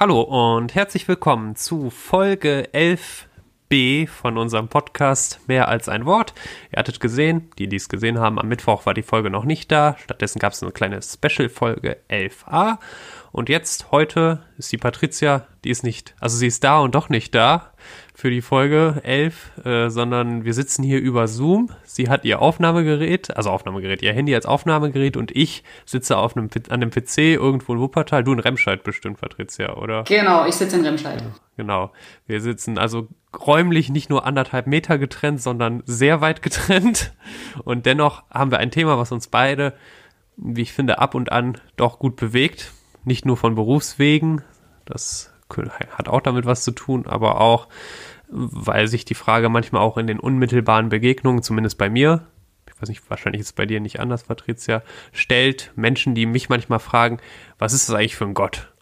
Hallo und herzlich willkommen zu Folge 11b von unserem Podcast Mehr als ein Wort. Ihr hattet gesehen, die, die es gesehen haben, am Mittwoch war die Folge noch nicht da. Stattdessen gab es eine kleine Special-Folge 11a. Und jetzt, heute, ist die Patricia, die ist nicht, also sie ist da und doch nicht da für die Folge 11, äh, sondern wir sitzen hier über Zoom. Sie hat ihr Aufnahmegerät, also Aufnahmegerät, ihr Handy als Aufnahmegerät und ich sitze auf einem, an dem PC irgendwo in Wuppertal. Du in Remscheid bestimmt, Patricia, oder? Genau, ich sitze in Remscheid. Genau. Wir sitzen also räumlich nicht nur anderthalb Meter getrennt, sondern sehr weit getrennt. Und dennoch haben wir ein Thema, was uns beide, wie ich finde, ab und an doch gut bewegt nicht nur von Berufswegen, das hat auch damit was zu tun, aber auch, weil sich die Frage manchmal auch in den unmittelbaren Begegnungen, zumindest bei mir, ich weiß nicht, wahrscheinlich ist es bei dir nicht anders, Patricia, stellt Menschen, die mich manchmal fragen, was ist das eigentlich für ein Gott?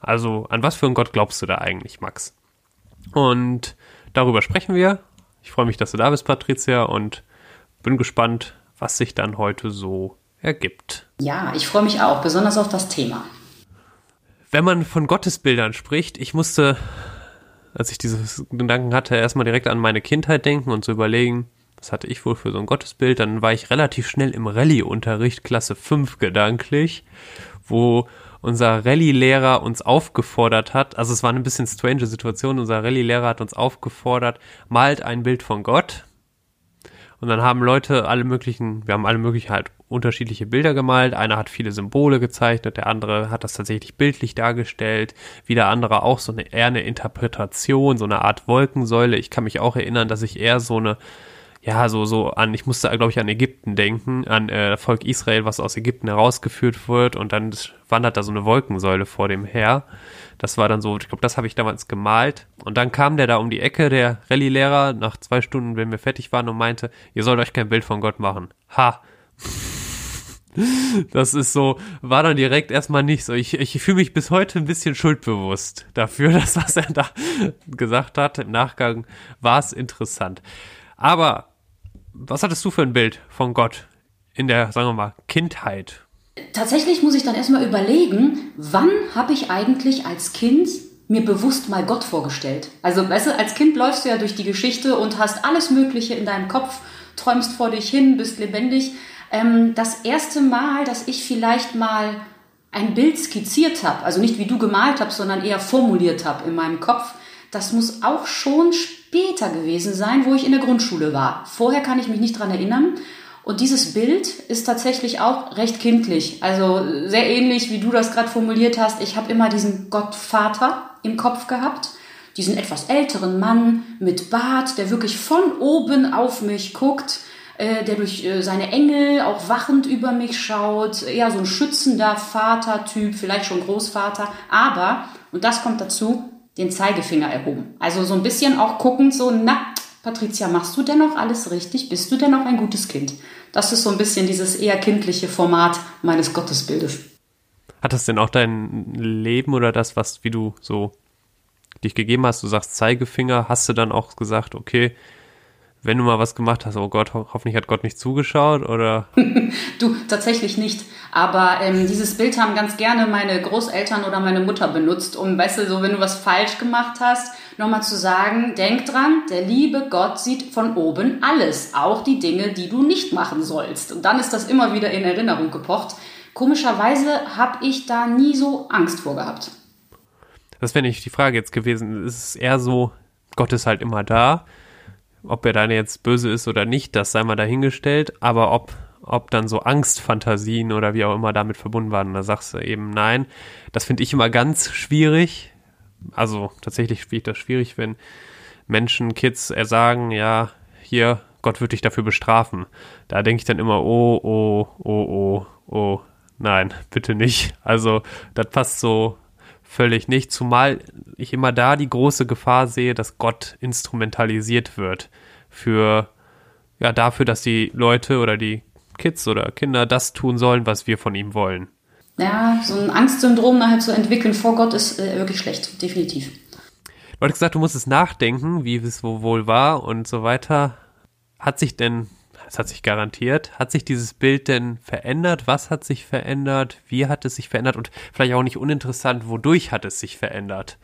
Also, an was für ein Gott glaubst du da eigentlich, Max? Und darüber sprechen wir. Ich freue mich, dass du da bist, Patricia, und bin gespannt, was sich dann heute so ergibt. Ja, ich freue mich auch, besonders auf das Thema wenn man von Gottesbildern spricht, ich musste, als ich diese Gedanken hatte, erstmal direkt an meine Kindheit denken und zu überlegen, was hatte ich wohl für so ein Gottesbild, dann war ich relativ schnell im Rallye-Unterricht, Klasse 5 gedanklich, wo unser Rallye-Lehrer uns aufgefordert hat, also es war eine bisschen strange Situation, unser Rallye-Lehrer hat uns aufgefordert, malt ein Bild von Gott. Und dann haben Leute alle möglichen, wir haben alle möglichen halt unterschiedliche Bilder gemalt. Einer hat viele Symbole gezeichnet, der andere hat das tatsächlich bildlich dargestellt, wieder andere auch so eine eher eine Interpretation, so eine Art Wolkensäule. Ich kann mich auch erinnern, dass ich eher so eine ja, so, so an, ich musste, glaube ich, an Ägypten denken, an äh, Volk Israel, was aus Ägypten herausgeführt wird und dann wandert da so eine Wolkensäule vor dem her. Das war dann so, ich glaube, das habe ich damals gemalt. Und dann kam der da um die Ecke, der Rallye-Lehrer, nach zwei Stunden, wenn wir fertig waren und meinte, ihr sollt euch kein Bild von Gott machen. Ha! Das ist so, war dann direkt erstmal nicht so. Ich, ich fühle mich bis heute ein bisschen schuldbewusst dafür, dass was er da gesagt hat. Im Nachgang war es interessant. Aber was hattest du für ein Bild von Gott in der, sagen wir mal, Kindheit? Tatsächlich muss ich dann erstmal überlegen, wann habe ich eigentlich als Kind mir bewusst mal Gott vorgestellt? Also, weißt du, als Kind läufst du ja durch die Geschichte und hast alles Mögliche in deinem Kopf, träumst vor dich hin, bist lebendig ähm, das erste Mal, dass ich vielleicht mal ein Bild skizziert habe, also nicht wie du gemalt hast, sondern eher formuliert habe in meinem Kopf, das muss auch schon später gewesen sein, wo ich in der Grundschule war. Vorher kann ich mich nicht dran erinnern. Und dieses Bild ist tatsächlich auch recht kindlich. Also sehr ähnlich, wie du das gerade formuliert hast. Ich habe immer diesen Gottvater im Kopf gehabt. Diesen etwas älteren Mann mit Bart, der wirklich von oben auf mich guckt äh, der durch äh, seine Engel auch wachend über mich schaut, eher so ein schützender Vatertyp, vielleicht schon Großvater, aber, und das kommt dazu, den Zeigefinger erhoben. Also so ein bisschen auch guckend so, na, Patricia, machst du denn noch alles richtig? Bist du denn noch ein gutes Kind? Das ist so ein bisschen dieses eher kindliche Format meines Gottesbildes. Hat das denn auch dein Leben oder das, was, wie du so dich gegeben hast, du sagst Zeigefinger, hast du dann auch gesagt, okay, wenn du mal was gemacht hast, oh Gott, ho hoffentlich hat Gott nicht zugeschaut oder? du, tatsächlich nicht. Aber ähm, dieses Bild haben ganz gerne meine Großeltern oder meine Mutter benutzt, um, weißt du, so wenn du was falsch gemacht hast, nochmal zu sagen, denk dran, der liebe Gott sieht von oben alles, auch die Dinge, die du nicht machen sollst. Und dann ist das immer wieder in Erinnerung gepocht. Komischerweise habe ich da nie so Angst vor gehabt. Das wäre nicht die Frage jetzt gewesen. Es ist eher so, Gott ist halt immer da ob er dann jetzt böse ist oder nicht, das sei mal dahingestellt, aber ob, ob dann so Angstfantasien oder wie auch immer damit verbunden waren, da sagst du eben nein. Das finde ich immer ganz schwierig. Also tatsächlich finde ich das schwierig, wenn Menschen, Kids sagen, ja, hier, Gott wird dich dafür bestrafen. Da denke ich dann immer, oh, oh, oh, oh, oh, nein, bitte nicht. Also das passt so völlig nicht, zumal ich immer da die große Gefahr sehe, dass Gott instrumentalisiert wird für ja dafür, dass die Leute oder die Kids oder Kinder das tun sollen, was wir von ihm wollen. Ja, so ein Angstsyndrom nachher zu entwickeln vor Gott ist äh, wirklich schlecht, definitiv. Du hast gesagt, du musstest nachdenken, wie es wohl war und so weiter. Hat sich denn es hat sich garantiert. Hat sich dieses Bild denn verändert? Was hat sich verändert? Wie hat es sich verändert? Und vielleicht auch nicht uninteressant, wodurch hat es sich verändert?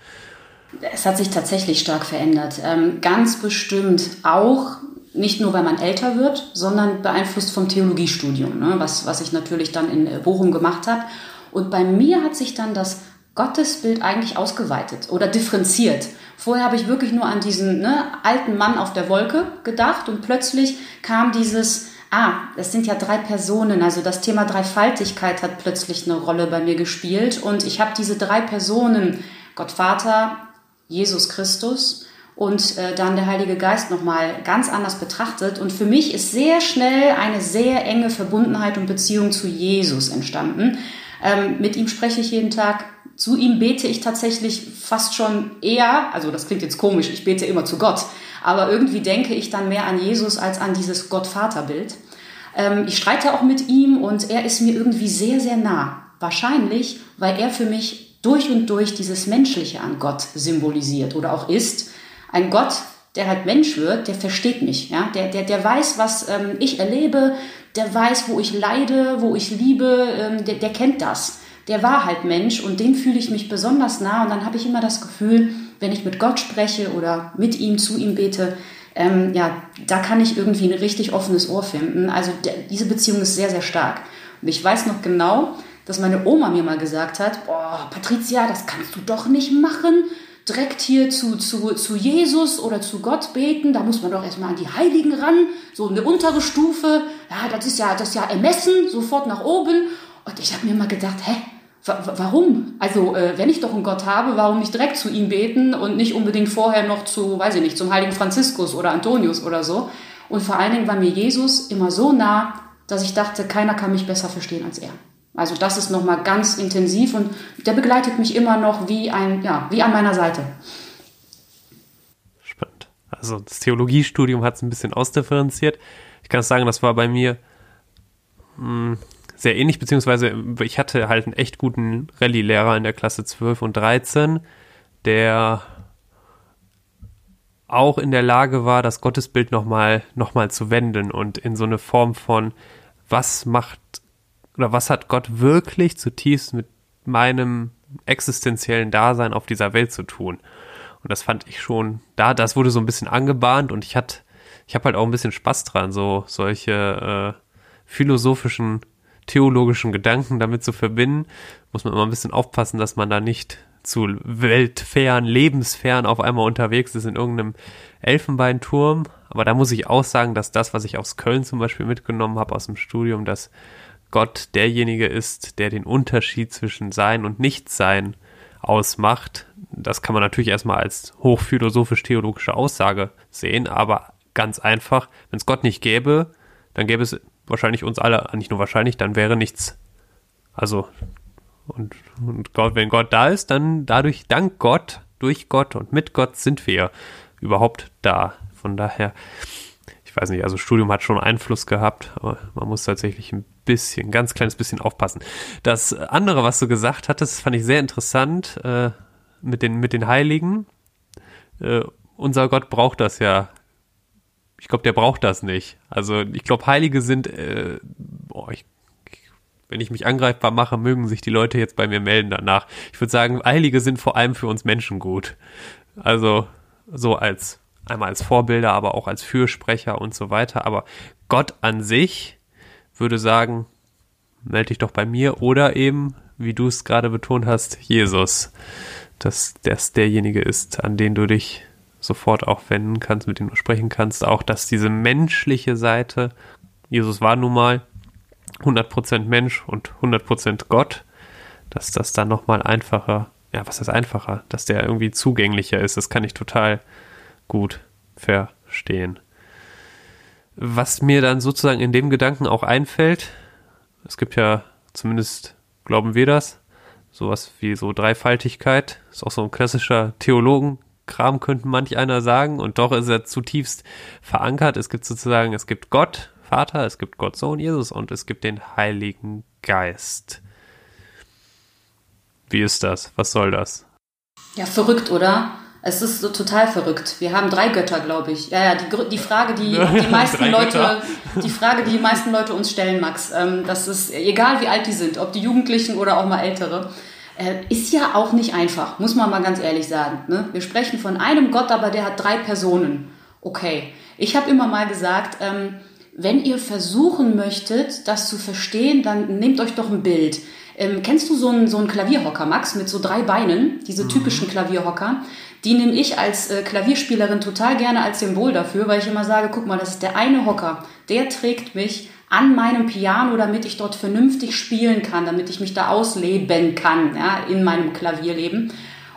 Es hat sich tatsächlich stark verändert. Ähm, ganz bestimmt auch nicht nur, weil man älter wird, sondern beeinflusst vom Theologiestudium, ne? was, was ich natürlich dann in äh, Bochum gemacht habe. Und bei mir hat sich dann das Gottesbild eigentlich ausgeweitet oder differenziert. Vorher habe ich wirklich nur an diesen ne, alten Mann auf der Wolke gedacht und plötzlich kam dieses, ah, das sind ja drei Personen, also das Thema Dreifaltigkeit hat plötzlich eine Rolle bei mir gespielt und ich habe diese drei Personen, Gott Vater, Jesus Christus und äh, dann der Heilige Geist nochmal ganz anders betrachtet. Und für mich ist sehr schnell eine sehr enge Verbundenheit und Beziehung zu Jesus entstanden. Ähm, mit ihm spreche ich jeden Tag. Zu ihm bete ich tatsächlich fast schon eher, also das klingt jetzt komisch, ich bete immer zu Gott, aber irgendwie denke ich dann mehr an Jesus als an dieses Gott-Vater-Bild. Ähm, ich streite auch mit ihm und er ist mir irgendwie sehr, sehr nah. Wahrscheinlich, weil er für mich durch und durch dieses Menschliche an Gott symbolisiert oder auch ist. Ein Gott, der halt Mensch wird, der versteht mich, ja, der, der, der weiß, was ähm, ich erlebe, der weiß, wo ich leide, wo ich liebe, ähm, der, der kennt das. Der war halt Mensch und dem fühle ich mich besonders nah und dann habe ich immer das Gefühl, wenn ich mit Gott spreche oder mit ihm, zu ihm bete, ähm, ja, da kann ich irgendwie ein richtig offenes Ohr finden. Also der, diese Beziehung ist sehr, sehr stark. Und ich weiß noch genau, dass meine Oma mir mal gesagt hat, boah, Patricia, das kannst du doch nicht machen direkt hier zu, zu, zu Jesus oder zu Gott beten, da muss man doch erstmal an die Heiligen ran, so eine untere Stufe, ja, das ist ja, das ist ja ermessen, sofort nach oben. Und ich habe mir mal gedacht, hä, warum? Also, äh, wenn ich doch einen Gott habe, warum nicht direkt zu ihm beten und nicht unbedingt vorher noch zu, weiß ich nicht, zum heiligen Franziskus oder Antonius oder so? Und vor allen Dingen war mir Jesus immer so nah, dass ich dachte, keiner kann mich besser verstehen als er. Also das ist nochmal ganz intensiv und der begleitet mich immer noch wie ein, ja, wie an meiner Seite. Spannend. Also das Theologiestudium hat es ein bisschen ausdifferenziert. Ich kann sagen, das war bei mir mh, hm, sehr ähnlich, beziehungsweise ich hatte halt einen echt guten Rallye-Lehrer in der Klasse 12 und 13, der auch in der Lage war, das Gottesbild nochmal noch mal zu wenden und in so eine Form von, was macht oder was hat Gott wirklich zutiefst mit meinem existenziellen Dasein auf dieser Welt zu tun? Und das fand ich schon, da, das wurde so ein bisschen angebahnt und ich hatte, ich habe halt auch ein bisschen Spaß dran, so solche äh, philosophischen, theologischen Gedanken damit zu verbinden. Muss man immer ein bisschen aufpassen, dass man da nicht zu weltfern, lebensfern auf einmal unterwegs ist in irgendeinem Elfenbeinturm. Aber da muss ich auch sagen, dass das, was ich aus Köln zum Beispiel mitgenommen habe aus dem Studium, dass Gott derjenige ist, der den Unterschied zwischen Sein und Nichtsein ausmacht. Das kann man natürlich erstmal als hochphilosophisch-theologische Aussage sehen, aber ganz einfach, wenn es Gott nicht gäbe, dann gäbe es wahrscheinlich uns alle, nicht nur wahrscheinlich, dann wäre nichts. Also, und, und Gott, wenn Gott da ist, dann dadurch, dank Gott, durch Gott und mit Gott sind wir überhaupt da. Von daher, ich weiß nicht, also Studium hat schon Einfluss gehabt, aber man muss tatsächlich ein bisschen, ganz kleines bisschen aufpassen. Das andere, was du gesagt hattest, fand ich sehr interessant äh, mit, den, mit den Heiligen. Äh, unser Gott braucht das ja. Ich glaube, der braucht das nicht. Also ich glaube, Heilige sind, äh, boah, ich, wenn ich mich angreifbar mache, mögen sich die Leute jetzt bei mir melden danach. Ich würde sagen, Heilige sind vor allem für uns Menschen gut. Also so als einmal als Vorbilder, aber auch als Fürsprecher und so weiter. Aber Gott an sich würde sagen, melde dich doch bei mir oder eben, wie du es gerade betont hast, Jesus, dass das derjenige ist, an den du dich sofort auch wenden kannst, mit dem du sprechen kannst, auch dass diese menschliche Seite, Jesus war nun mal 100% Mensch und 100% Gott, dass das dann nochmal einfacher, ja, was ist einfacher, dass der irgendwie zugänglicher ist, das kann ich total gut verstehen. Was mir dann sozusagen in dem Gedanken auch einfällt, es gibt ja zumindest, glauben wir das, sowas wie so Dreifaltigkeit, ist auch so ein klassischer Theologenkram, könnte manch einer sagen, und doch ist er zutiefst verankert. Es gibt sozusagen, es gibt Gott, Vater, es gibt Gott, Sohn, Jesus und es gibt den Heiligen Geist. Wie ist das? Was soll das? Ja, verrückt, oder? Es ist so total verrückt. Wir haben drei Götter, glaube ich. Ja, ja, die, die Frage, die die meisten Leute, die Frage, die die meisten Leute uns stellen, Max, ähm, das ist egal, wie alt die sind, ob die Jugendlichen oder auch mal Ältere, ist ja auch nicht einfach, muss man mal ganz ehrlich sagen. Ne? Wir sprechen von einem Gott, aber der hat drei Personen. Okay, ich habe immer mal gesagt, ähm, wenn ihr versuchen möchtet, das zu verstehen, dann nehmt euch doch ein Bild. Ähm, kennst du so einen, so einen Klavierhocker, Max, mit so drei Beinen, diese mhm. typischen Klavierhocker? Die nehme ich als äh, Klavierspielerin total gerne als Symbol dafür, weil ich immer sage, guck mal, das ist der eine Hocker, der trägt mich an meinem Piano, damit ich dort vernünftig spielen kann, damit ich mich da ausleben kann, ja, in meinem Klavierleben.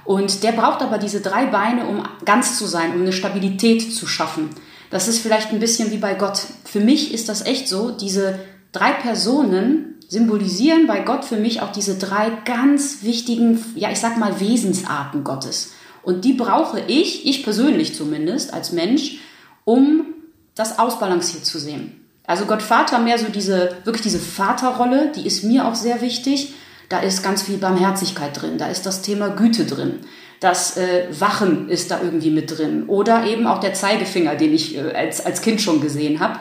Und der braucht aber diese drei Beine, um ganz zu sein, um eine Stabilität zu schaffen. Das ist vielleicht ein bisschen wie bei Gott. Für mich ist das echt so, diese drei Personen symbolisieren bei Gott für mich auch diese drei ganz wichtigen, ja, ich sag mal Wesensarten Gottes. Und die brauche ich, ich persönlich zumindest, als Mensch, um das ausbalanciert zu sehen. Also Gott Vater mehr so diese, wirklich diese Vaterrolle, die ist mir auch sehr wichtig. Da ist ganz viel Barmherzigkeit drin, da ist das Thema Güte drin. Das äh, Wachen ist da irgendwie mit drin. Oder eben auch der Zeigefinger, den ich äh, als, als Kind schon gesehen habe.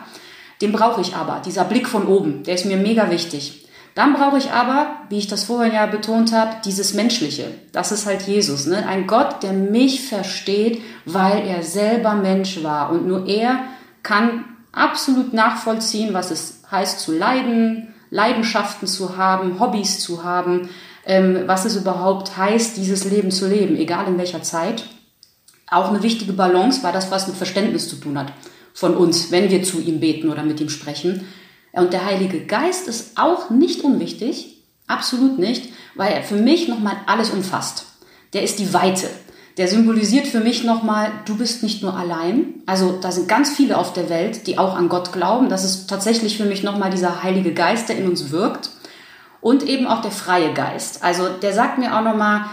Den brauche ich aber. Dieser Blick von oben, der ist mir mega wichtig. Dann brauche ich aber, wie ich das vorhin ja betont habe, dieses Menschliche. Das ist halt Jesus. Ne? Ein Gott, der mich versteht, weil er selber Mensch war. Und nur er kann absolut nachvollziehen, was es heißt zu leiden, Leidenschaften zu haben, Hobbys zu haben, ähm, was es überhaupt heißt, dieses Leben zu leben, egal in welcher Zeit. Auch eine wichtige Balance, weil das was mit Verständnis zu tun hat von uns, wenn wir zu ihm beten oder mit ihm sprechen. Und der Heilige Geist ist auch nicht unwichtig, absolut nicht, weil er für mich nochmal alles umfasst. Der ist die Weite der symbolisiert für mich nochmal, du bist nicht nur allein. Also da sind ganz viele auf der Welt, die auch an Gott glauben. Das ist tatsächlich für mich nochmal dieser Heilige Geist, der in uns wirkt. Und eben auch der freie Geist. Also der sagt mir auch nochmal,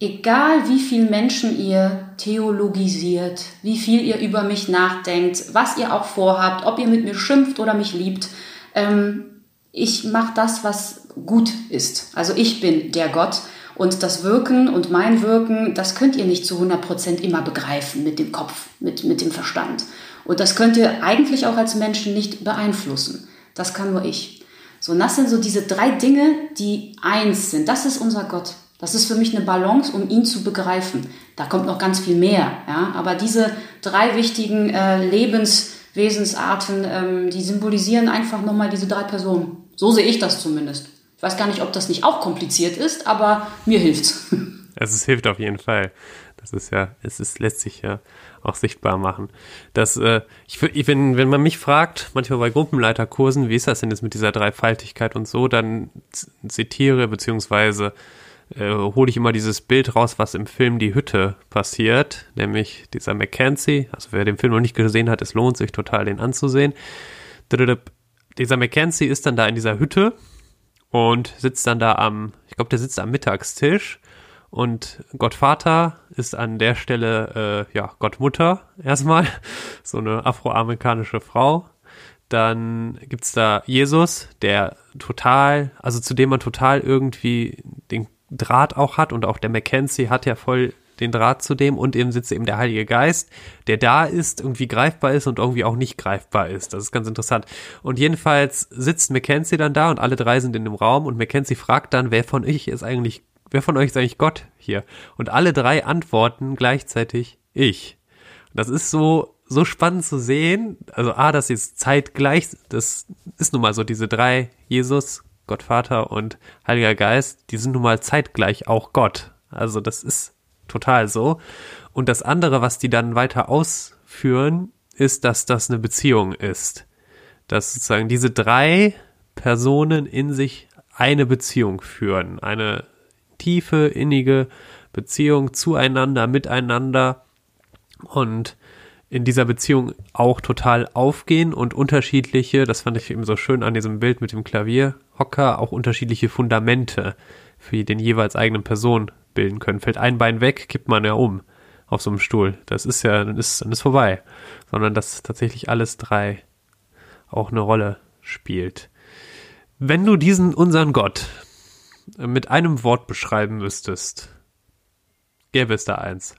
egal wie viel Menschen ihr theologisiert, wie viel ihr über mich nachdenkt, was ihr auch vorhabt, ob ihr mit mir schimpft oder mich liebt, ähm, ich mache das, was gut ist. Also ich bin der Gott und das Wirken und mein Wirken, das könnt ihr nicht zu 100 Prozent immer begreifen mit dem Kopf, mit, mit dem Verstand. Und das könnt ihr eigentlich auch als Menschen nicht beeinflussen. Das kann nur ich. So, und das sind so diese drei Dinge, die eins sind. Das ist unser Gott. Das ist für mich eine Balance, um ihn zu begreifen. Da kommt noch ganz viel mehr. Ja? Aber diese drei wichtigen äh, Lebenswesensarten, ähm, die symbolisieren einfach nochmal diese drei Personen. So sehe ich das zumindest. Ich weiß gar nicht, ob das nicht auch kompliziert ist, aber mir hilft's. Also es hilft auf jeden Fall. Das ist ja, es ist, lässt sich ja auch sichtbar machen. Das, äh, ich, ich, wenn, wenn man mich fragt, manchmal bei Gruppenleiterkursen, wie ist das denn jetzt mit dieser Dreifaltigkeit und so, dann zitiere beziehungsweise äh, hole ich immer dieses Bild raus, was im Film Die Hütte passiert, nämlich dieser Mackenzie. Also wer den Film noch nicht gesehen hat, es lohnt sich total, den anzusehen. Dieser Mackenzie ist dann da in dieser Hütte und sitzt dann da am, ich glaube, der sitzt am Mittagstisch und Gottvater ist an der Stelle, äh, ja, Gottmutter erstmal, so eine afroamerikanische Frau. Dann gibt's da Jesus, der total, also zu dem man total irgendwie den Draht auch hat und auch der Mackenzie hat ja voll den Draht zu dem und eben sitzt eben der Heilige Geist, der da ist, irgendwie greifbar ist und irgendwie auch nicht greifbar ist. Das ist ganz interessant. Und jedenfalls sitzt Mackenzie dann da und alle drei sind in dem Raum und Mackenzie fragt dann, wer von euch ist eigentlich, wer von euch ist eigentlich Gott hier? Und alle drei antworten gleichzeitig ich. Das ist so, so spannend zu sehen. Also, ah, das ist zeitgleich, das ist nun mal so, diese drei, Jesus, Gott Vater und Heiliger Geist, die sind nun mal zeitgleich auch Gott. Also, das ist total so. Und das andere, was die dann weiter ausführen, ist, dass das eine Beziehung ist. Dass sozusagen diese drei Personen in sich eine Beziehung führen. Eine tiefe, innige Beziehung zueinander, miteinander und in dieser Beziehung auch total aufgehen und unterschiedliche, das fand ich eben so schön an diesem Bild mit dem Klavierhocker, auch unterschiedliche Fundamente für den jeweils eigenen Person bilden können. Fällt ein Bein weg, kippt man ja um auf so einem Stuhl. Das ist ja, dann ist, dann ist vorbei. Sondern dass tatsächlich alles drei auch eine Rolle spielt. Wenn du diesen unseren Gott mit einem Wort beschreiben müsstest, gäbe es da eins.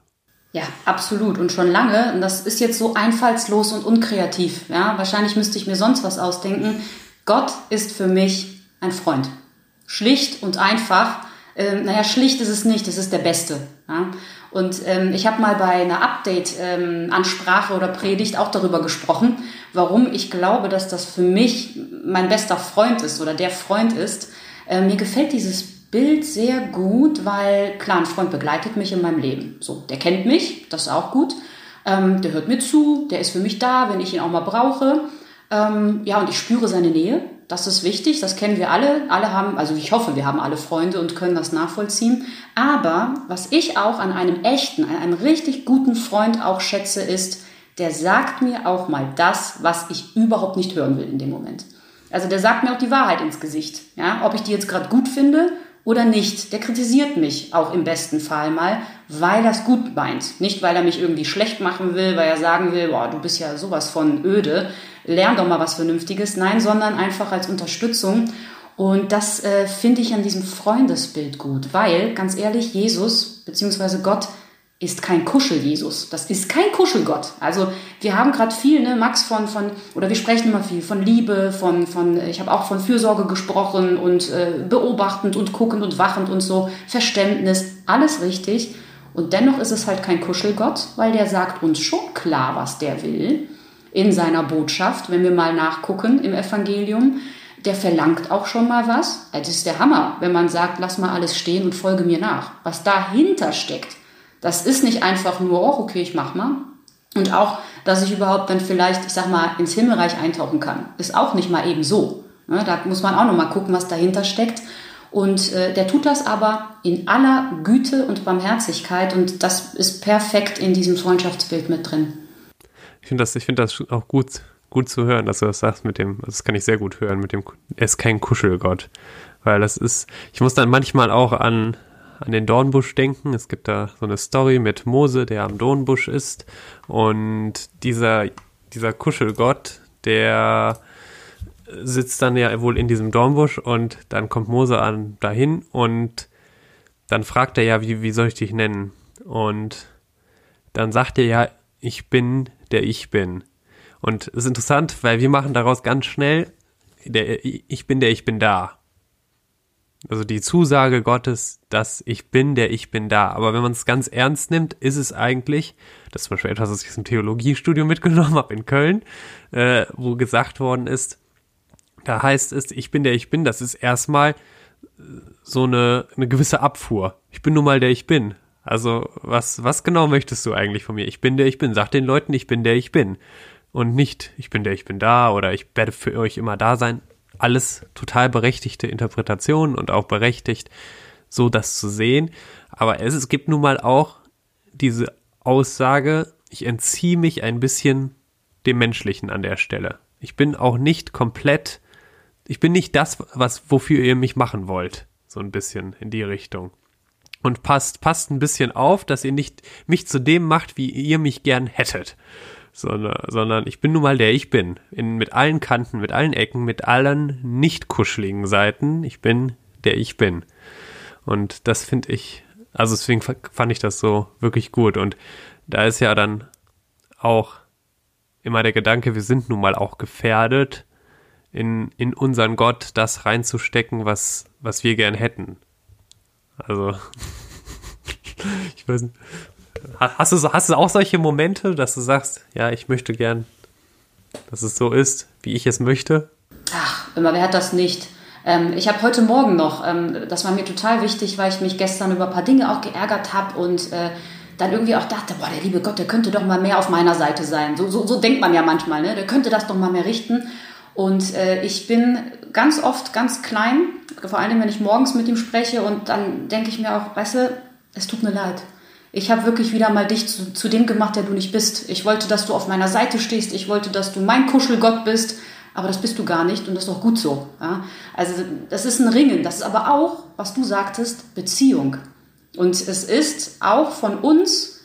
Ja, absolut. Und schon lange. Und das ist jetzt so einfallslos und unkreativ. Ja, wahrscheinlich müsste ich mir sonst was ausdenken. Gott ist für mich ein Freund. Schlicht und einfach. Ähm, naja, schlicht ist es nicht. Es ist der Beste. Ja? Und ähm, ich habe mal bei einer Update-Ansprache ähm, oder Predigt auch darüber gesprochen, warum ich glaube, dass das für mich mein bester Freund ist oder der Freund ist. Äh, mir gefällt dieses Bild sehr gut, weil klar, ein Freund begleitet mich in meinem Leben. So, der kennt mich, das ist auch gut. Ähm, der hört mir zu, der ist für mich da, wenn ich ihn auch mal brauche. Ähm, ja, und ich spüre seine Nähe. Das ist wichtig, das kennen wir alle. Alle haben, also ich hoffe, wir haben alle Freunde und können das nachvollziehen. Aber was ich auch an einem echten, an einem richtig guten Freund auch schätze, ist, der sagt mir auch mal das, was ich überhaupt nicht hören will in dem Moment. Also der sagt mir auch die Wahrheit ins Gesicht. Ja? Ob ich die jetzt gerade gut finde oder nicht. Der kritisiert mich auch im besten Fall mal, weil er es gut meint. Nicht, weil er mich irgendwie schlecht machen will, weil er sagen will, boah, du bist ja sowas von öde, lern doch mal was Vernünftiges. Nein, sondern einfach als Unterstützung. Und das äh, finde ich an diesem Freundesbild gut, weil, ganz ehrlich, Jesus bzw. Gott ist kein Kuschel-Jesus. Das ist kein Kuschelgott. Also wir haben gerade viel, ne, Max, von, von, oder wir sprechen immer viel von Liebe, von, von ich habe auch von Fürsorge gesprochen und äh, beobachtend und guckend und wachend und so, Verständnis, alles richtig. Und dennoch ist es halt kein Kuschelgott, weil der sagt uns schon klar, was der will in seiner Botschaft, wenn wir mal nachgucken im Evangelium. Der verlangt auch schon mal was. Das ist der Hammer, wenn man sagt, lass mal alles stehen und folge mir nach. Was dahinter steckt, das ist nicht einfach nur, oh, okay, ich mach mal. Und auch, dass ich überhaupt dann vielleicht, ich sag mal, ins Himmelreich eintauchen kann, ist auch nicht mal eben so. Ne, da muss man auch noch mal gucken, was dahinter steckt. Und äh, der tut das aber in aller Güte und Barmherzigkeit und das ist perfekt in diesem Freundschaftsbild mit drin. Ich finde das, ich finde das auch gut, gut zu hören, dass du das sagst mit dem, das kann ich sehr gut hören mit dem, er ist kein Kuschelgott, weil das ist, ich muss dann manchmal auch an an den Dornbusch denken. Es gibt da so eine Story mit Mose, der am Dornbusch ist. Und dieser, dieser Kuschelgott, der sitzt dann ja wohl in diesem Dornbusch und dann kommt Mose an dahin und dann fragt er ja, wie, wie soll ich dich nennen? Und dann sagt er ja, ich bin der ich bin. Und es ist interessant, weil wir machen daraus ganz schnell, der, ich bin der ich bin da. Also die Zusage Gottes, dass ich bin, der ich bin da. Aber wenn man es ganz ernst nimmt, ist es eigentlich, das ist zum Beispiel etwas, was ich dem Theologiestudium mitgenommen habe in Köln, äh, wo gesagt worden ist, da heißt es, ich bin der ich bin, das ist erstmal so eine, eine gewisse Abfuhr. Ich bin nun mal der ich bin. Also was, was genau möchtest du eigentlich von mir? Ich bin der ich bin. Sag den Leuten, ich bin der ich bin. Und nicht, ich bin der ich bin da oder ich werde für euch immer da sein alles total berechtigte Interpretationen und auch berechtigt, so das zu sehen. Aber es, es gibt nun mal auch diese Aussage, ich entziehe mich ein bisschen dem Menschlichen an der Stelle. Ich bin auch nicht komplett, ich bin nicht das, was, wofür ihr mich machen wollt. So ein bisschen in die Richtung. Und passt, passt ein bisschen auf, dass ihr nicht mich zu dem macht, wie ihr mich gern hättet sondern, sondern ich bin nun mal der ich bin. In, mit allen Kanten, mit allen Ecken, mit allen nicht kuscheligen Seiten. Ich bin der ich bin. Und das finde ich, also deswegen fand ich das so wirklich gut. Und da ist ja dann auch immer der Gedanke, wir sind nun mal auch gefährdet, in, in unseren Gott das reinzustecken, was, was wir gern hätten. Also, ich weiß nicht, Hast du, hast du auch solche Momente, dass du sagst, ja, ich möchte gern, dass es so ist, wie ich es möchte? Ach, immer, wer hat das nicht? Ähm, ich habe heute Morgen noch, ähm, das war mir total wichtig, weil ich mich gestern über ein paar Dinge auch geärgert habe und äh, dann irgendwie auch dachte, boah, der liebe Gott, der könnte doch mal mehr auf meiner Seite sein. So, so, so denkt man ja manchmal, ne? Der könnte das doch mal mehr richten. Und äh, ich bin ganz oft ganz klein, vor allem wenn ich morgens mit ihm spreche und dann denke ich mir auch, weißt du, es tut mir leid ich habe wirklich wieder mal dich zu, zu, dem gemacht, der du nicht bist. Ich wollte, dass du auf meiner Seite stehst. Ich wollte, dass du mein Kuschelgott bist. Aber das bist du gar nicht und das ist auch gut so. Ja? Also das ist ein Ringen. Das ist aber auch, was du sagtest, Beziehung. Und es ist auch von uns,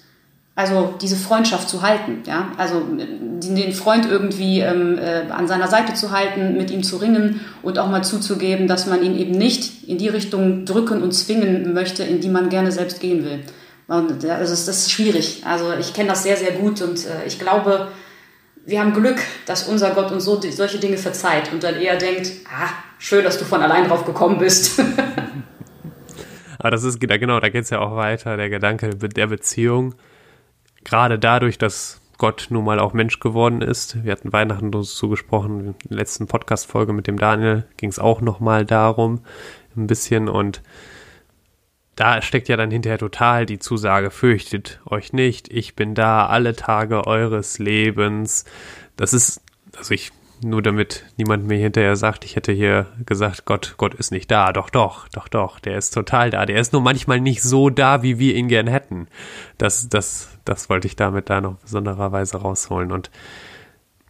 also diese Freundschaft zu halten. Ja? Also den Freund irgendwie ähm, äh, an seiner Seite zu halten, mit ihm zu ringen und auch mal zuzugeben, dass man ihn eben nicht in die Richtung drücken und zwingen möchte, in die man gerne selbst gehen will Und also das ist schwierig. Also ich kenne das sehr, sehr gut und äh, ich glaube, wir haben Glück, dass unser Gott uns so, solche Dinge verzeiht und dann eher denkt, ah, schön, dass du von allein drauf gekommen bist. Aber das ist, genau, da geht es ja auch weiter, der Gedanke der Beziehung. Gerade dadurch, dass Gott nun mal auch Mensch geworden ist. Wir hatten Weihnachten dazu gesprochen. In der letzten Podcast-Folge mit dem Daniel ging es auch nochmal darum, ein bisschen. Und da steckt ja dann hinterher total die Zusage, fürchtet euch nicht, ich bin da alle Tage eures Lebens. Das ist, also ich nur damit niemand mir hinterher sagt, ich hätte hier gesagt, Gott, Gott ist nicht da. Doch, doch, doch, doch, der ist total da. Der ist nur manchmal nicht so da, wie wir ihn gern hätten. Das, das, das wollte ich damit da noch besondererweise rausholen. Und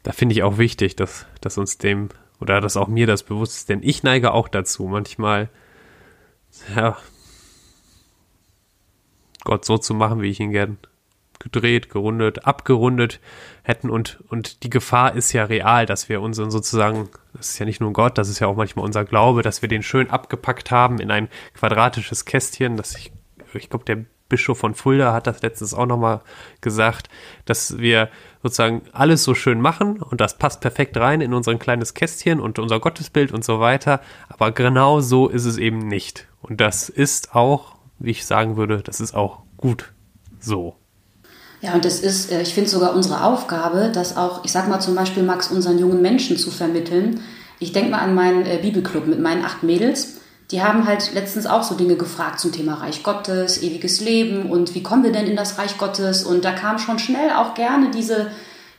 da finde ich auch wichtig, dass, dass uns dem, oder dass auch mir das bewusst ist, denn ich neige auch dazu, manchmal, ja, Gott so zu machen, wie ich ihn gern gedreht, gerundet, abgerundet hätten und, und die Gefahr ist ja real, dass wir unseren sozusagen, das ist ja nicht nur Gott, das ist ja auch manchmal unser Glaube, dass wir den schön abgepackt haben in ein quadratisches Kästchen, das ich, ich glaube, der Bischof von Fulda hat das letztens auch nochmal gesagt, dass wir sozusagen alles so schön machen und das passt perfekt rein in unser kleines Kästchen und unser Gottesbild und so weiter. Aber genau so ist es eben nicht. Und das ist auch, wie ich sagen würde, das ist auch gut so. Ja, und es ist, äh, ich finde sogar unsere Aufgabe, das auch, ich sag mal zum Beispiel, Max, unseren jungen Menschen zu vermitteln. Ich denke mal an meinen äh, Bibelclub mit meinen acht Mädels. Die haben halt letztens auch so Dinge gefragt zum Thema Reich Gottes, ewiges Leben und wie kommen wir denn in das Reich Gottes? Und da kam schon schnell auch gerne diese,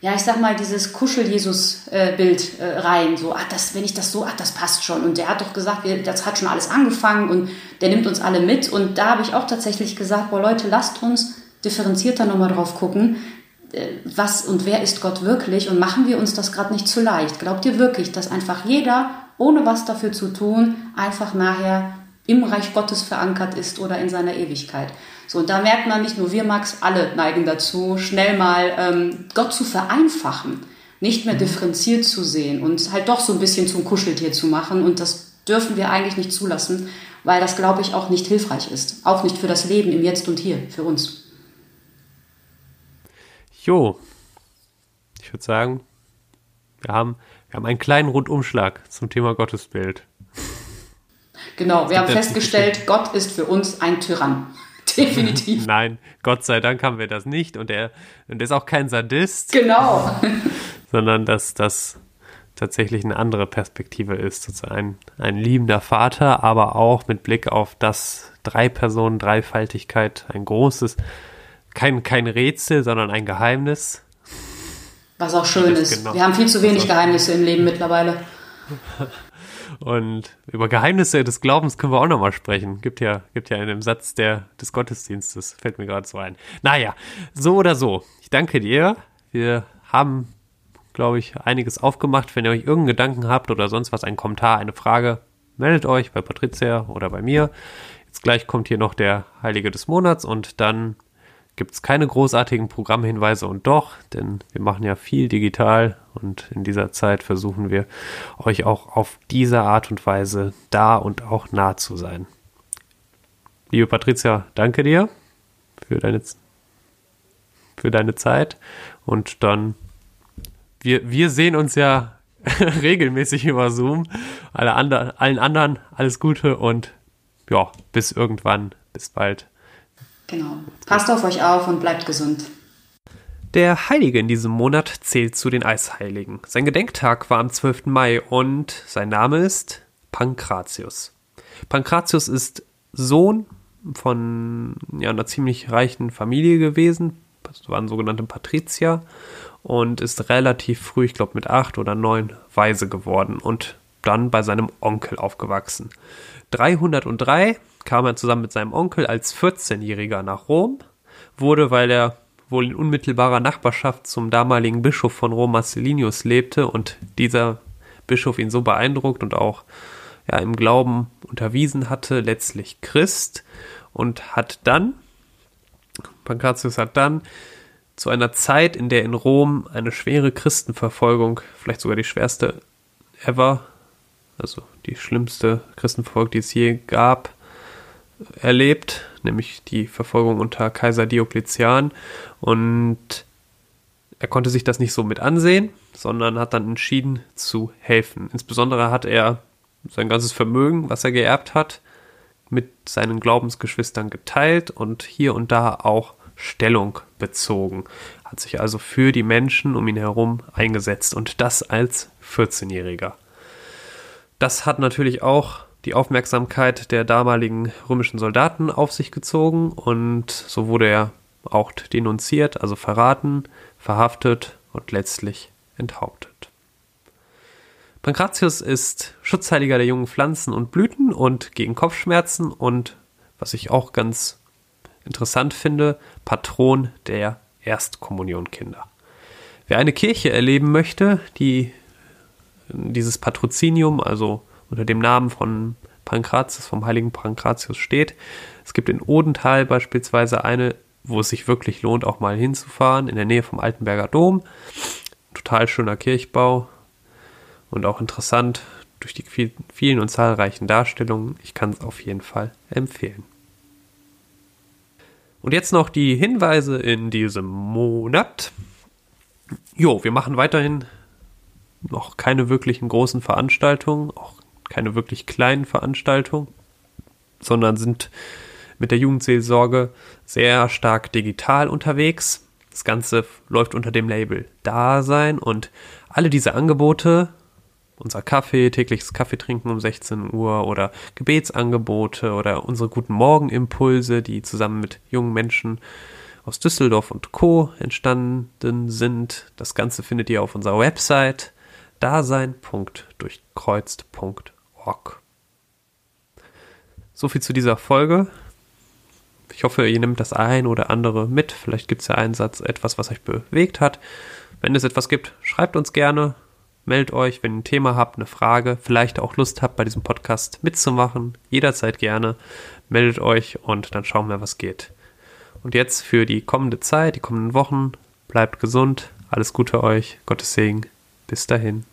ja, ich sag mal, dieses Kuschel-Jesus-Bild äh, rein. So, ach, das, wenn ich das so, ach, das passt schon. Und der hat doch gesagt, das hat schon alles angefangen und der nimmt uns alle mit. Und da habe ich auch tatsächlich gesagt, boah, Leute, lasst uns differenzierter nochmal drauf gucken, äh, was und wer ist Gott wirklich und machen wir uns das gerade nicht zu leicht. Glaubt ihr wirklich, dass einfach jeder, ohne was dafür zu tun, einfach nachher im Reich Gottes verankert ist oder in seiner Ewigkeit? So, und da merkt man nicht nur wir, Max, alle neigen dazu, schnell mal ähm, Gott zu vereinfachen, nicht mehr mhm. differenziert zu sehen und halt doch so ein bisschen zum Kuscheltier zu machen. Und das dürfen wir eigentlich nicht zulassen, weil das, glaube ich, auch nicht hilfreich ist. Auch nicht für das Leben im Jetzt und Hier, für uns. Jo, ich würde sagen, wir haben, wir haben einen kleinen Rundumschlag zum Thema Gottesbild. Genau, wir haben festgestellt, Gott ist für uns ein Tyrann. Definitiv. Nein, Gott sei Dank haben wir das nicht und er, und er ist auch kein Sadist. Genau. sondern dass das tatsächlich eine andere Perspektive ist. Also ein, ein liebender Vater, aber auch mit Blick auf das Drei-Personen-Dreifaltigkeit, ein großes kein, kein Rätsel, sondern ein Geheimnis. Was auch schön ist. Genau. Wir haben viel zu wenig Geheimnisse im Leben mittlerweile. Und über Geheimnisse des Glaubens können wir auch nochmal sprechen. Gibt ja, gibt ja einen Satz der, des Gottesdienstes, fällt mir gerade so ein. Naja, so oder so. Ich danke dir. Wir haben, glaube ich, einiges aufgemacht. Wenn ihr euch irgendeinen Gedanken habt oder sonst was, einen Kommentar, eine Frage, meldet euch bei Patricia oder bei mir. Jetzt gleich kommt hier noch der Heilige des Monats und dann gibt es keine großartigen Programmhinweise und doch, denn wir machen ja viel digital und in dieser Zeit versuchen wir euch auch auf diese Art und Weise da und auch nah zu sein. Liebe Patricia, danke dir für deine, für deine Zeit und dann, wir, wir sehen uns ja regelmäßig über Zoom. Alle anderen, allen anderen alles Gute und ja, bis irgendwann, bis bald. Genau. Passt auf euch auf und bleibt gesund. Der Heilige in diesem Monat zählt zu den Eisheiligen. Sein Gedenktag war am 12. Mai und sein Name ist Pankratius. Pankratius ist Sohn von ja, einer ziemlich reichen Familie gewesen, das waren sogenannte Patrizier und ist relativ früh, ich glaube mit acht oder neun, weise geworden und dann bei seinem Onkel aufgewachsen. 303 kam er zusammen mit seinem Onkel als 14-Jähriger nach Rom, wurde, weil er wohl in unmittelbarer Nachbarschaft zum damaligen Bischof von Rom Marcellinus lebte und dieser Bischof ihn so beeindruckt und auch ja, im Glauben unterwiesen hatte, letztlich Christ und hat dann, Pankratius hat dann zu einer Zeit, in der in Rom eine schwere Christenverfolgung, vielleicht sogar die schwerste ever, also die schlimmste Christenverfolgung, die es je gab, erlebt. nämlich die Verfolgung unter Kaiser Diokletian. Und er konnte sich das nicht so mit ansehen, sondern hat dann entschieden zu helfen. Insbesondere hat er sein ganzes Vermögen, was er geerbt hat, mit seinen Glaubensgeschwistern geteilt und hier und da auch Stellung bezogen. Hat sich also für die Menschen um ihn herum eingesetzt und das als 14-Jähriger. Das hat natürlich auch die Aufmerksamkeit der damaligen römischen Soldaten auf sich gezogen und so wurde er auch denunziert, also verraten, verhaftet und letztlich enthauptet. Pankratius ist Schutzheiliger der jungen Pflanzen und Blüten und gegen Kopfschmerzen und, was ich auch ganz interessant finde, Patron der Erstkommunionkinder. Wer eine Kirche erleben möchte, die dieses Patrozinium, also unter dem Namen von Pankratius, vom heiligen Pankratius steht. Es gibt in Odenthal beispielsweise eine, wo es sich wirklich lohnt, auch mal hinzufahren, in der Nähe vom Altenberger Dom. Total schöner Kirchbau und auch interessant durch die vielen und zahlreichen Darstellungen. Ich kann es auf jeden Fall empfehlen. Und jetzt noch die Hinweise in diesem Monat. Jo, wir machen weiterhin noch keine wirklichen großen Veranstaltungen, auch keine wirklich kleinen Veranstaltungen, sondern sind mit der Jugendseelsorge sehr stark digital unterwegs. Das Ganze läuft unter dem Label Dasein und alle diese Angebote, unser Kaffee, tägliches Kaffee trinken um 16 Uhr oder Gebetsangebote oder unsere guten Morgenimpulse, die zusammen mit jungen Menschen aus Düsseldorf und Co. entstanden sind. Das Ganze findet ihr auf unserer Website dasein.durchkreuzt.org. So viel zu dieser Folge. Ich hoffe, ihr nehmt das ein oder andere mit. Vielleicht gibt es ja einen Satz, etwas, was euch bewegt hat. Wenn es etwas gibt, schreibt uns gerne. Meldet euch, wenn ihr ein Thema habt, eine Frage, vielleicht auch Lust habt, bei diesem Podcast mitzumachen. Jederzeit gerne. Meldet euch und dann schauen wir, was geht. Und jetzt für die kommende Zeit, die kommenden Wochen, bleibt gesund. Alles Gute euch. Gottes Segen. Bis dahin.